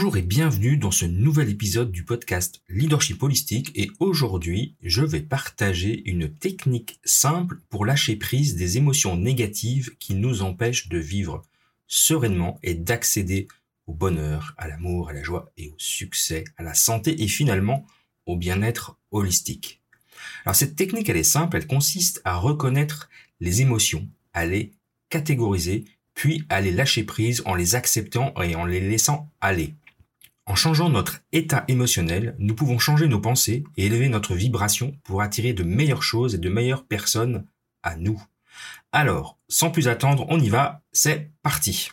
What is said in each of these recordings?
Bonjour et bienvenue dans ce nouvel épisode du podcast Leadership Holistique et aujourd'hui je vais partager une technique simple pour lâcher prise des émotions négatives qui nous empêchent de vivre sereinement et d'accéder au bonheur, à l'amour, à la joie et au succès, à la santé et finalement au bien-être holistique. Alors cette technique elle est simple, elle consiste à reconnaître les émotions, à les catégoriser puis à les lâcher prise en les acceptant et en les laissant aller. En changeant notre état émotionnel, nous pouvons changer nos pensées et élever notre vibration pour attirer de meilleures choses et de meilleures personnes à nous. Alors, sans plus attendre, on y va, c'est parti.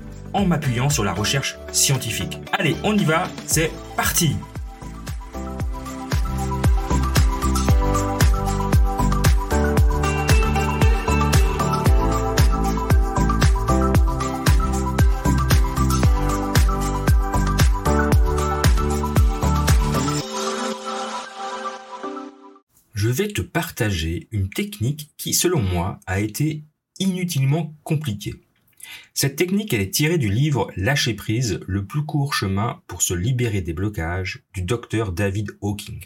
en m'appuyant sur la recherche scientifique. Allez, on y va, c'est parti Je vais te partager une technique qui, selon moi, a été inutilement compliquée. Cette technique, elle est tirée du livre Lâcher prise, le plus court chemin pour se libérer des blocages du docteur David Hawking.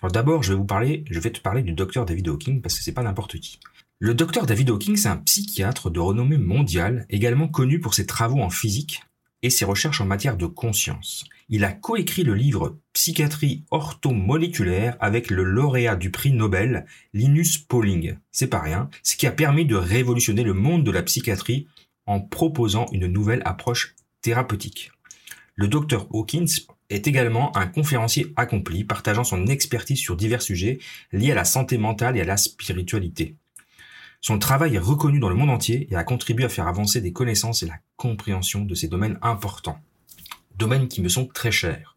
Alors d'abord, je vais vous parler, je vais te parler du docteur David Hawking parce que c'est pas n'importe qui. Le docteur David Hawking, c'est un psychiatre de renommée mondiale, également connu pour ses travaux en physique et ses recherches en matière de conscience. Il a coécrit le livre Psychiatrie orthomoléculaire avec le lauréat du prix Nobel, Linus Pauling. C'est pas rien, ce qui a permis de révolutionner le monde de la psychiatrie en proposant une nouvelle approche thérapeutique. Le docteur Hawkins est également un conférencier accompli, partageant son expertise sur divers sujets liés à la santé mentale et à la spiritualité. Son travail est reconnu dans le monde entier et a contribué à faire avancer des connaissances et la compréhension de ces domaines importants. Domaines qui me sont très chers.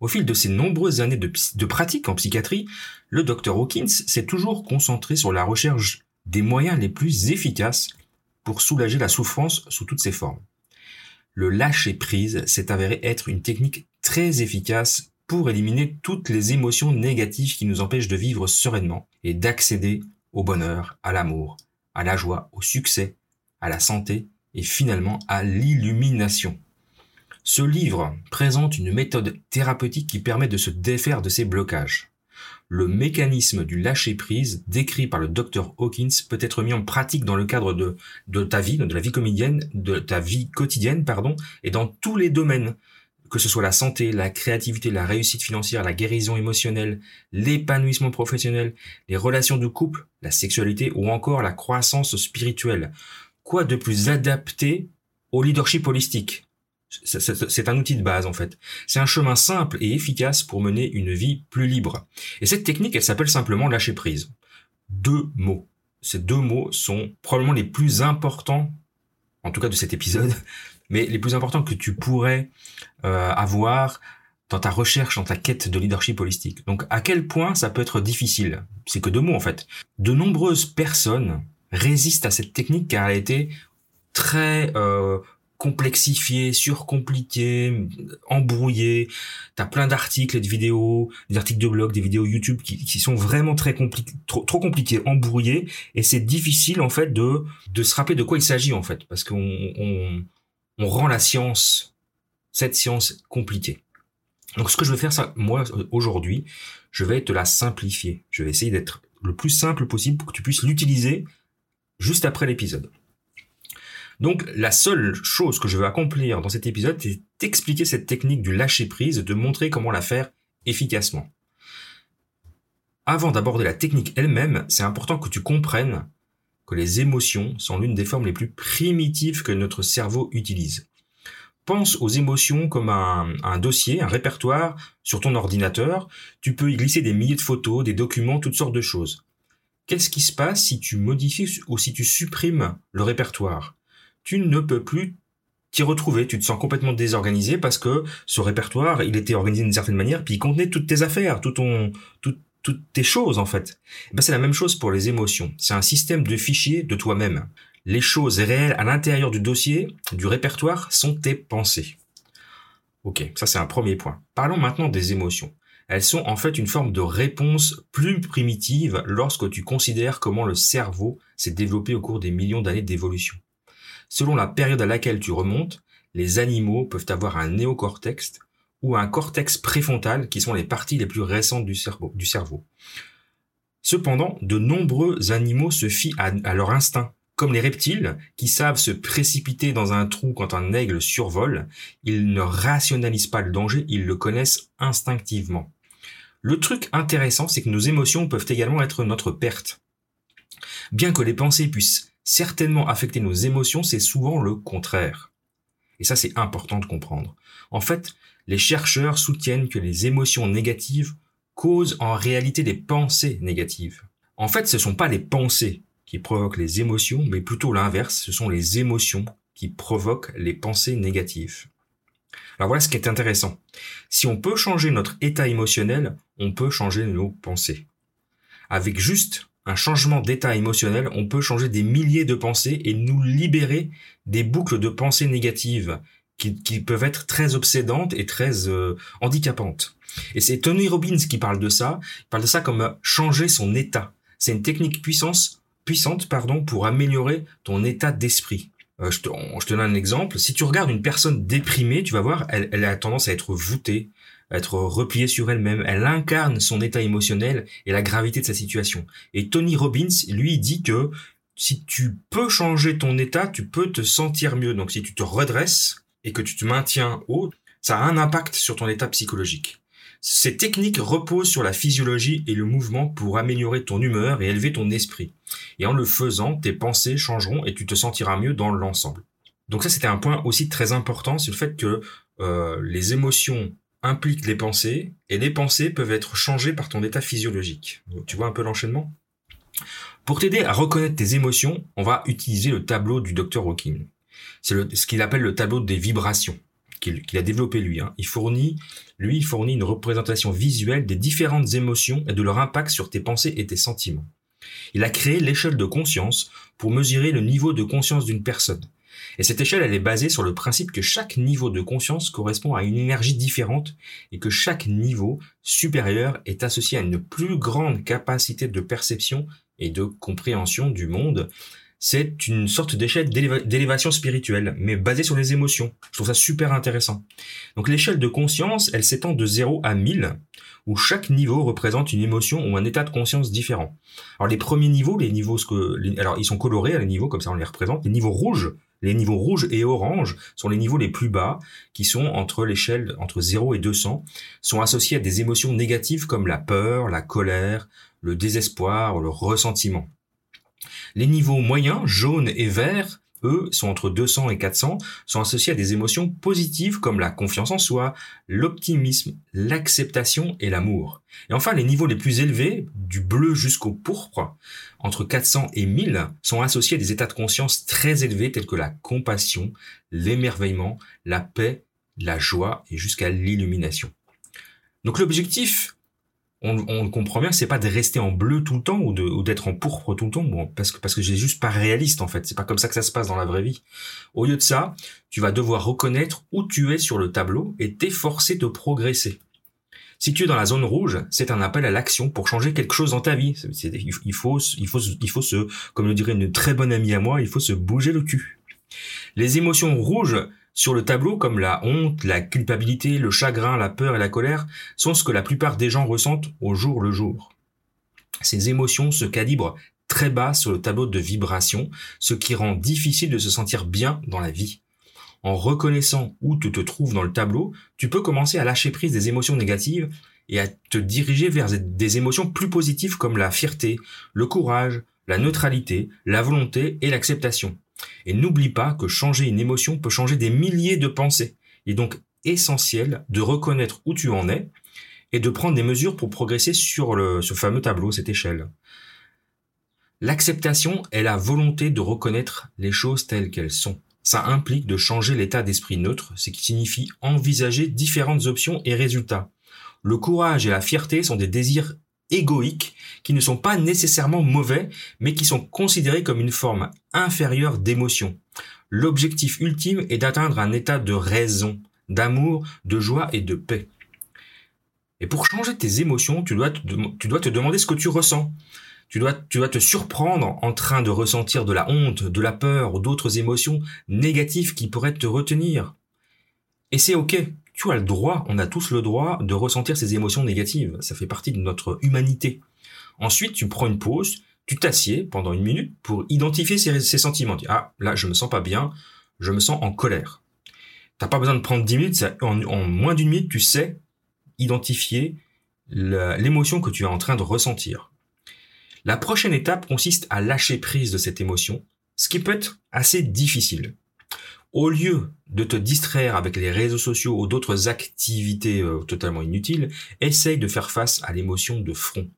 Au fil de ses nombreuses années de, pratique en psychiatrie, le docteur Hawkins s'est toujours concentré sur la recherche des moyens les plus efficaces pour soulager la souffrance sous toutes ses formes. Le lâcher prise s'est avéré être une technique très efficace pour éliminer toutes les émotions négatives qui nous empêchent de vivre sereinement et d'accéder au bonheur, à l'amour, à la joie, au succès, à la santé et finalement à l'illumination. Ce livre présente une méthode thérapeutique qui permet de se défaire de ces blocages le mécanisme du lâcher-prise décrit par le docteur Hawkins peut être mis en pratique dans le cadre de, ta vie, de la vie comédienne, de ta vie quotidienne, pardon, et dans tous les domaines, que ce soit la santé, la créativité, la réussite financière, la guérison émotionnelle, l'épanouissement professionnel, les relations de couple, la sexualité ou encore la croissance spirituelle. Quoi de plus adapté au leadership holistique? C'est un outil de base en fait. C'est un chemin simple et efficace pour mener une vie plus libre. Et cette technique, elle s'appelle simplement lâcher prise. Deux mots. Ces deux mots sont probablement les plus importants, en tout cas de cet épisode, mais les plus importants que tu pourrais euh, avoir dans ta recherche, dans ta quête de leadership holistique. Donc à quel point ça peut être difficile? C'est que deux mots en fait. De nombreuses personnes résistent à cette technique car elle a été très euh, complexifié, surcompliqué, embrouillé. T'as plein d'articles et de vidéos, des articles de blog, des vidéos YouTube qui, sont vraiment très compliqués, trop, compliqués, embrouillés. Et c'est difficile en fait de de se rappeler de quoi il s'agit en fait, parce qu'on on, on rend la science, cette science compliquée. Donc ce que je vais faire ça, moi aujourd'hui, je vais te la simplifier. Je vais essayer d'être le plus simple possible pour que tu puisses l'utiliser juste après l'épisode. Donc la seule chose que je veux accomplir dans cet épisode, c'est d'expliquer cette technique du lâcher prise, de montrer comment la faire efficacement. Avant d'aborder la technique elle-même, c'est important que tu comprennes que les émotions sont l'une des formes les plus primitives que notre cerveau utilise. pense aux émotions comme un, dossier, un répertoire sur ton ordinateur. Tu peux y glisser des milliers de photos, des documents, toutes sortes de choses. Qu'est-ce qui se passe si tu modifies ou si tu supprimes le répertoire? Tu ne peux plus t'y retrouver. Tu te sens complètement désorganisé parce que ce répertoire, il était organisé d'une certaine manière, puis il contenait toutes tes affaires, tout ton, toutes tes choses en fait. Ben, c'est la même chose pour les émotions. C'est un système de fichiers de toi-même. Les choses réelles à l'intérieur du dossier, du répertoire, sont tes pensées. Ok, ça c'est un premier point. Parlons maintenant des émotions. Elles sont en fait une forme de réponse plus primitive lorsque tu considères comment le cerveau s'est développé au cours des millions d'années d'évolution. Selon la période à laquelle tu remontes, les animaux peuvent avoir un néocortex ou un cortex préfrontal qui sont les parties les plus récentes du cerveau. Cependant, de nombreux animaux se fient à, leur instinct. Comme les reptiles, qui savent se précipiter dans un trou quand un aigle survole, ils ne rationalisent pas le danger, ils le connaissent instinctivement. Le truc intéressant, c'est que nos émotions peuvent également être notre perte. Bien que les pensées puissent certainement affecter nos émotions, c'est souvent le contraire. Et ça, c'est important de comprendre. En fait, les chercheurs soutiennent que les émotions négatives causent en réalité des pensées négatives. En fait, ce ne sont pas les pensées qui provoquent les émotions, mais plutôt l'inverse, ce sont les émotions qui provoquent les pensées négatives. Alors voilà ce qui est intéressant. Si on peut changer notre état émotionnel, on peut changer nos pensées. Avec juste un changement d'état émotionnel, on peut changer des milliers de pensées et nous libérer des boucles de pensées négatives qui, peuvent être très obsédantes et très euh, handicapantes. Et c'est Tony Robbins qui parle de ça. Il parle de ça comme changer son état. C'est une technique puissance, puissante pardon, pour améliorer ton état d'esprit. Euh, je, te, donne un exemple. Si tu regardes une personne déprimée, tu vas voir, elle, elle a tendance à être voûtée, être repliée sur elle-même. Elle incarne son état émotionnel et la gravité de sa situation. Et Tony Robbins, lui, dit que si tu peux changer ton état, tu peux te sentir mieux. Donc si tu te redresses et que tu te maintiens haut, ça a un impact sur ton état psychologique. Ces techniques reposent sur la physiologie et le mouvement pour améliorer ton humeur et élever ton esprit. Et en le faisant, tes pensées changeront et tu te sentiras mieux dans l'ensemble. Donc ça, c'était un point aussi très important, c'est le fait que euh, les émotions implique les pensées, et les pensées peuvent être changées par ton état physiologique. tu vois un peu l'enchaînement? Pour t'aider à reconnaître tes émotions, on va utiliser le tableau du Dr Hawking. C'est ce qu'il appelle le tableau des vibrations qu'il a développé lui. Hein. Il fournit, lui, il fournit une représentation visuelle des différentes émotions et de leur impact sur tes pensées et tes sentiments. Il a créé l'échelle de conscience pour mesurer le niveau de conscience d'une personne. Et cette échelle, elle est basée sur le principe que chaque niveau de conscience correspond à une énergie différente et que chaque niveau supérieur est associé à une plus grande capacité de perception et de compréhension du monde. C'est une sorte d'échelle d'élévation spirituelle, mais basée sur les émotions. Je trouve ça super intéressant. Donc l'échelle de conscience, elle s'étend de 0 à 1000, où chaque niveau représente une émotion ou un état de conscience différent. Alors les premiers niveaux, les niveaux, alors ils sont colorés à les niveaux, comme ça on les représente. Les niveaux rouges, les niveaux rouges et orange sont les niveaux les plus bas, qui sont entre l'échelle entre 0 et 200, sont associés à des émotions négatives comme la peur, la colère, le désespoir, le ressentiment. Les niveaux moyens, jaune et vert, eux, sont entre 200 et 400, sont associés à des émotions positives comme la confiance en soi, l'optimisme, l'acceptation et l'amour. Et enfin, les niveaux les plus élevés, du bleu jusqu'au pourpre, entre 400 et 1000, sont associés à des états de conscience très élevés tels que la compassion, l'émerveillement, la paix, la joie et jusqu'à l'illumination. Donc l'objectif on, on comprend bien c'est pas de rester en bleu tout le temps ou d'être en pourpre tout le temps, parce que parce que c'est juste pas réaliste en fait. C'est pas comme ça que ça se passe dans la vraie vie. Au lieu de ça, tu vas devoir reconnaître où tu es sur le tableau et t'efforcer de progresser. Si tu es dans la zone rouge, c'est un appel à l'action pour changer quelque chose dans ta vie. il faut, il faut, il faut se, comme le dirait une très bonne amie à moi, il faut se bouger le cul. Les émotions rouges sur le tableau, comme la honte, la culpabilité, le chagrin, la peur et la colère, sont ce que la plupart des gens ressentent au jour le jour. Ces émotions se calibrent très bas sur le tableau de vibration, ce qui rend difficile de se sentir bien dans la vie. En reconnaissant où tu te trouves dans le tableau, tu peux commencer à lâcher prise des émotions négatives et à te diriger vers des émotions plus positives comme la fierté, le courage, la neutralité, la volonté et l'acceptation. Et n'oublie pas que changer une émotion peut changer des milliers de pensées. Il est donc essentiel de reconnaître où tu en es et de prendre des mesures pour progresser sur ce fameux tableau, cette échelle. L'acceptation est la volonté de reconnaître les choses telles qu'elles sont. Ça implique de changer l'état d'esprit neutre, ce qui signifie envisager différentes options et résultats. Le courage et la fierté sont des désirs égoïques qui ne sont pas nécessairement mauvais, mais qui sont considérés comme une forme inférieure d'émotion. L'objectif ultime est d'atteindre un état de raison, d'amour, de joie et de paix. Et pour changer tes émotions, tu dois te, tu dois te demander ce que tu ressens. Tu dois, tu dois te surprendre en train de ressentir de la honte, de la peur ou d'autres émotions négatives qui pourraient te retenir. Et c'est ok. Tu as le droit, on a tous le droit de ressentir ces émotions négatives. Ça fait partie de notre humanité. Ensuite, tu prends une pause, tu t'assieds pendant une minute pour identifier ces, sentiments. Ah, là, je me sens pas bien, je me sens en colère. T'as pas besoin de prendre 10 minutes, en moins d'une minute, tu sais identifier l'émotion que tu es en train de ressentir. La prochaine étape consiste à lâcher prise de cette émotion, ce qui peut être assez difficile. Au lieu de te distraire avec les réseaux sociaux ou d'autres activités euh, totalement inutiles, essaye de faire face à l'émotion de front.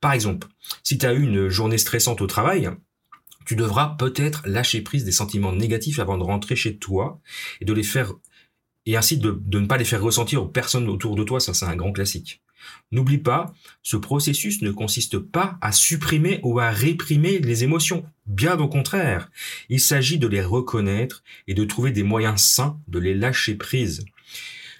Par exemple, si tu as eu une journée stressante au travail, tu devras peut-être lâcher prise des sentiments négatifs avant de rentrer chez toi et de les faire et ainsi de, de ne pas les faire ressentir aux personnes autour de toi, ça c'est un grand classique. N'oublie pas, ce processus ne consiste pas à supprimer ou à réprimer les émotions. Bien au contraire, il s'agit de les reconnaître et de trouver des moyens sains de les lâcher prise.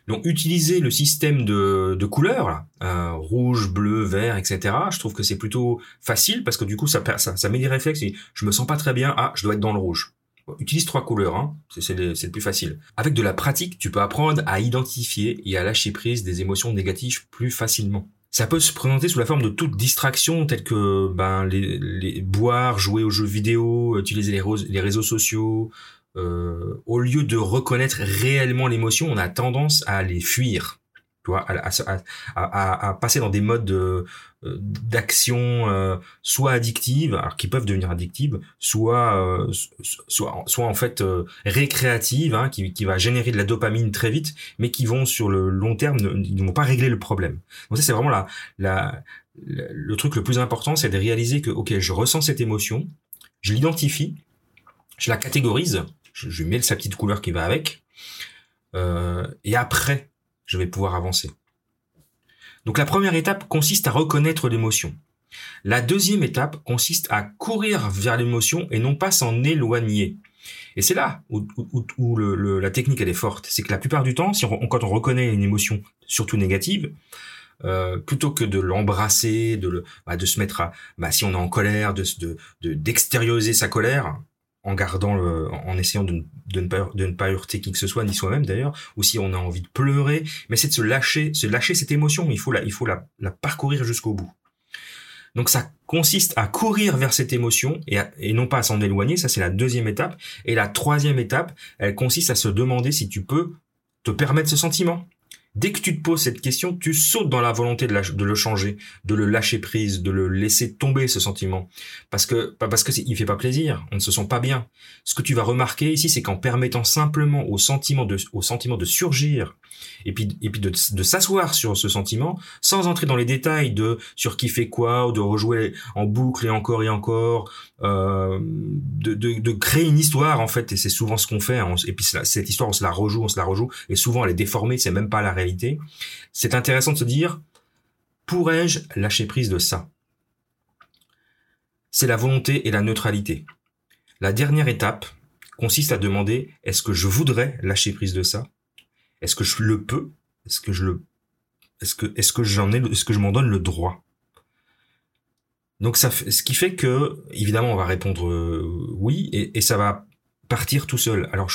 Donc utiliser le système de, de couleurs, euh, rouge, bleu, vert, etc. Je trouve que c'est plutôt facile parce que du coup ça, ça, met des réflexes. Je me sens pas très bien. Ah, je dois être dans le rouge. Utilise trois couleurs, hein. c'est le, le, plus facile. Avec de la pratique, tu peux apprendre à identifier et à lâcher prise des émotions négatives plus facilement. Ça peut se présenter sous la forme de toute distraction, telle que ben, les, boire, jouer aux jeux vidéo, utiliser les, les réseaux sociaux. Euh, au lieu de reconnaître réellement l'émotion, on a tendance à les fuir tu à, à, à, passer dans des modes de, euh, d'action euh, soit addictives, alors qui peuvent devenir addictives, soit euh, soit soit en fait euh, récréatives, hein, qui, qui va générer de la dopamine très vite, mais qui vont sur le long terme ne, vont pas régler le problème. Donc ça c'est vraiment la, la, le truc le plus important, c'est de réaliser que ok, je ressens cette émotion, je l'identifie, je la catégorise, je, je mets sa petite couleur qui va avec, et après je vais pouvoir avancer. Donc la première étape consiste à reconnaître l'émotion. La deuxième étape consiste à courir vers l'émotion et non pas s'en éloigner. Et c'est là où, la technique elle est forte. C'est que la plupart du temps, quand on reconnaît une émotion, surtout négative, euh, plutôt que de l'embrasser, de, bah, se mettre à, bah, si on est en colère, de d'extérioriser sa colère, en gardant le, en essayant de, ne pas de heurter qui que ce soit ni soi-même d'ailleurs ou si on a envie de pleurer mais c'est de se lâcher se lâcher cette émotion. Il faut la il faut la, la parcourir jusqu'au bout. Donc ça consiste à courir vers cette émotion et, et non pas à s'en éloigner ça c'est la deuxième étape. Et la troisième étape elle consiste à se demander si tu peux te permettre ce sentiment Dès que tu te poses cette question, tu sautes dans la volonté de, le changer, de le lâcher prise, de le laisser tomber ce sentiment, parce que parce que il fait pas plaisir, on ne se sent pas bien. Ce que tu vas remarquer ici, c'est qu'en permettant simplement au sentiment de au sentiment de surgir et puis et puis de, de s'asseoir sur ce sentiment sans entrer dans les détails de sur qui fait quoi ou de rejouer en boucle et encore et encore euh, de, de, créer une histoire en fait et c'est souvent ce qu'on fait et puis cette histoire on se la rejoue on se la rejoue et souvent elle est déformée c'est même pas la réalité c'est intéressant de se dire pourrais-je lâcher prise de ça? C'est la volonté et la neutralité. La dernière étape consiste à demander est-ce que je voudrais lâcher prise de ça? Est-ce que je le peux? Est-ce que je le est-ce que est-ce que j'en ai est-ce que je m'en donne le droit? Donc ça ce qui fait que évidemment on va répondre euh, oui et, ça va partir tout seul. Alors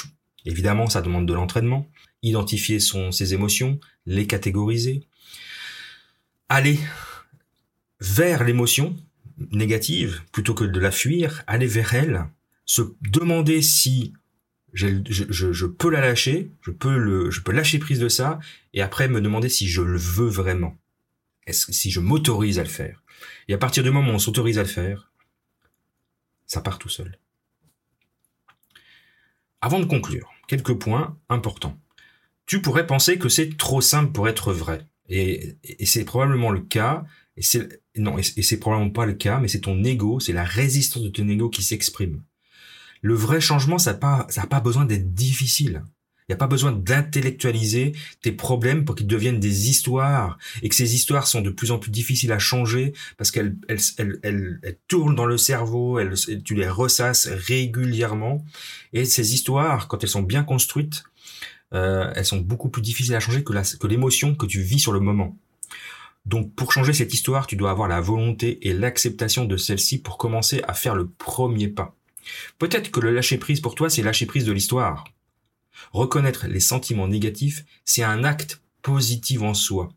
évidemment ça demande de l'entraînement, identifier son ses émotions, les catégoriser, aller vers l'émotion négative plutôt que de la fuir, aller vers elle, se demander si je, peux la lâcher, je peux le, je peux lâcher prise de ça, et après me demander si je le veux vraiment. Si je m'autorise à le faire. Et à partir du moment où on s'autorise à le faire, ça part tout seul. Avant de conclure, quelques points importants. Tu pourrais penser que c'est trop simple pour être vrai. Et, c'est probablement le cas. Et c'est, non, et c'est probablement pas le cas, mais c'est ton ego, c'est la résistance de ton ego qui s'exprime. Le vrai changement, ça n'a pas, ça pas besoin d'être difficile. Il n'y a pas besoin d'intellectualiser tes problèmes pour qu'ils deviennent des histoires et que ces histoires sont de plus en plus difficiles à changer parce qu'elles elles, elles, elles, tournent dans le cerveau, tu les ressasses régulièrement et ces histoires, quand elles sont bien construites, euh, elles sont beaucoup plus difficiles à changer que, la, que l'émotion que tu vis sur le moment. Donc pour changer cette histoire, tu dois avoir la volonté et l'acceptation de celle-ci pour commencer à faire le premier pas. Peut-être que le lâcher prise pour toi, c'est lâcher prise de l'histoire. Reconnaître les sentiments négatifs, c'est un acte positif en soi.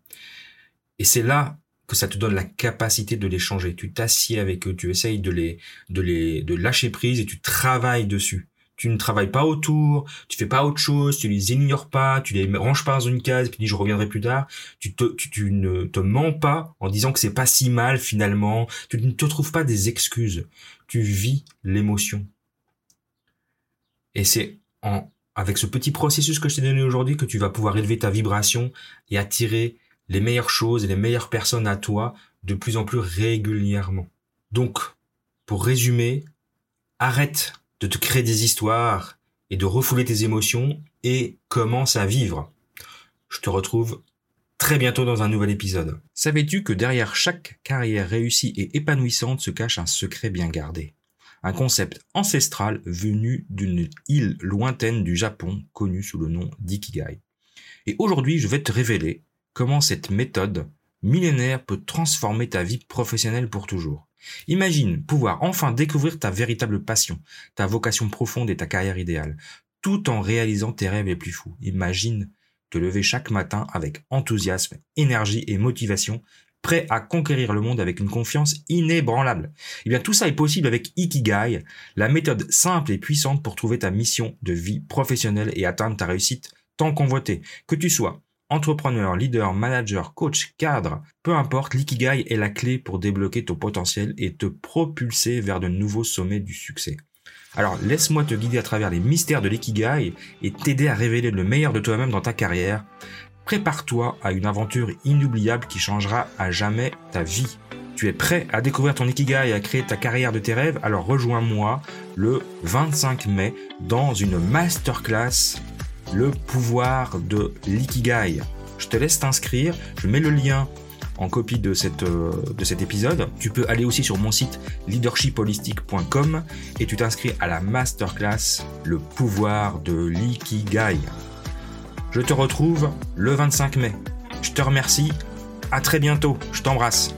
Et c'est là que ça te donne la capacité de les changer. Tu t'assieds avec eux, tu essayes de les, de les, de lâcher prise et tu travailles dessus. Tu ne travailles pas autour, tu fais pas autre chose, tu les ignores pas, tu les ranges pas dans une case, puis dis je reviendrai plus tard. Tu, te, tu, ne te mens pas en disant que c'est pas si mal finalement. Tu ne te trouves pas des excuses. Tu vis l'émotion. Et c'est en avec ce petit processus que je t'ai donné aujourd'hui que tu vas pouvoir élever ta vibration et attirer les meilleures choses et les meilleures personnes à toi de plus en plus régulièrement. Donc, pour résumer, arrête de te créer des histoires et de refouler tes émotions et commence à vivre. Je te retrouve très bientôt dans un nouvel épisode. Savais-tu que derrière chaque carrière réussie et épanouissante se cache un secret bien gardé? Un concept ancestral venu d'une île lointaine du Japon connue sous le nom d'Ikigai. Et aujourd'hui, je vais te révéler comment cette méthode millénaire peut transformer ta vie professionnelle pour toujours. Imagine pouvoir enfin découvrir ta véritable passion, ta vocation profonde et ta carrière idéale, tout en réalisant tes rêves les plus fous. Imagine te lever chaque matin avec enthousiasme, énergie et motivation prêt à conquérir le monde avec une confiance inébranlable. Eh bien tout ça est possible avec Ikigai, la méthode simple et puissante pour trouver ta mission de vie professionnelle et atteindre ta réussite tant convoitée. Que tu sois entrepreneur, leader, manager, coach, cadre, peu importe, l'ikigai est la clé pour débloquer ton potentiel et te propulser vers de nouveaux sommets du succès. Alors laisse-moi te guider à travers les mystères de l'ikigai et t'aider à révéler le meilleur de toi-même dans ta carrière. Prépare-toi à une aventure inoubliable qui changera à jamais ta vie. Tu es prêt à découvrir ton Ikigai et à créer ta carrière de tes rêves? Alors rejoins-moi le 25 mai dans une masterclass Le pouvoir de l'Ikigai. Je te laisse t'inscrire, je mets le lien en copie de, euh, cet épisode. Tu peux aller aussi sur mon site leadershipholistic.com et tu t'inscris à la masterclass Le pouvoir de l'Ikigai. Je te retrouve le 25 mai. Je te remercie. À très bientôt. Je t'embrasse.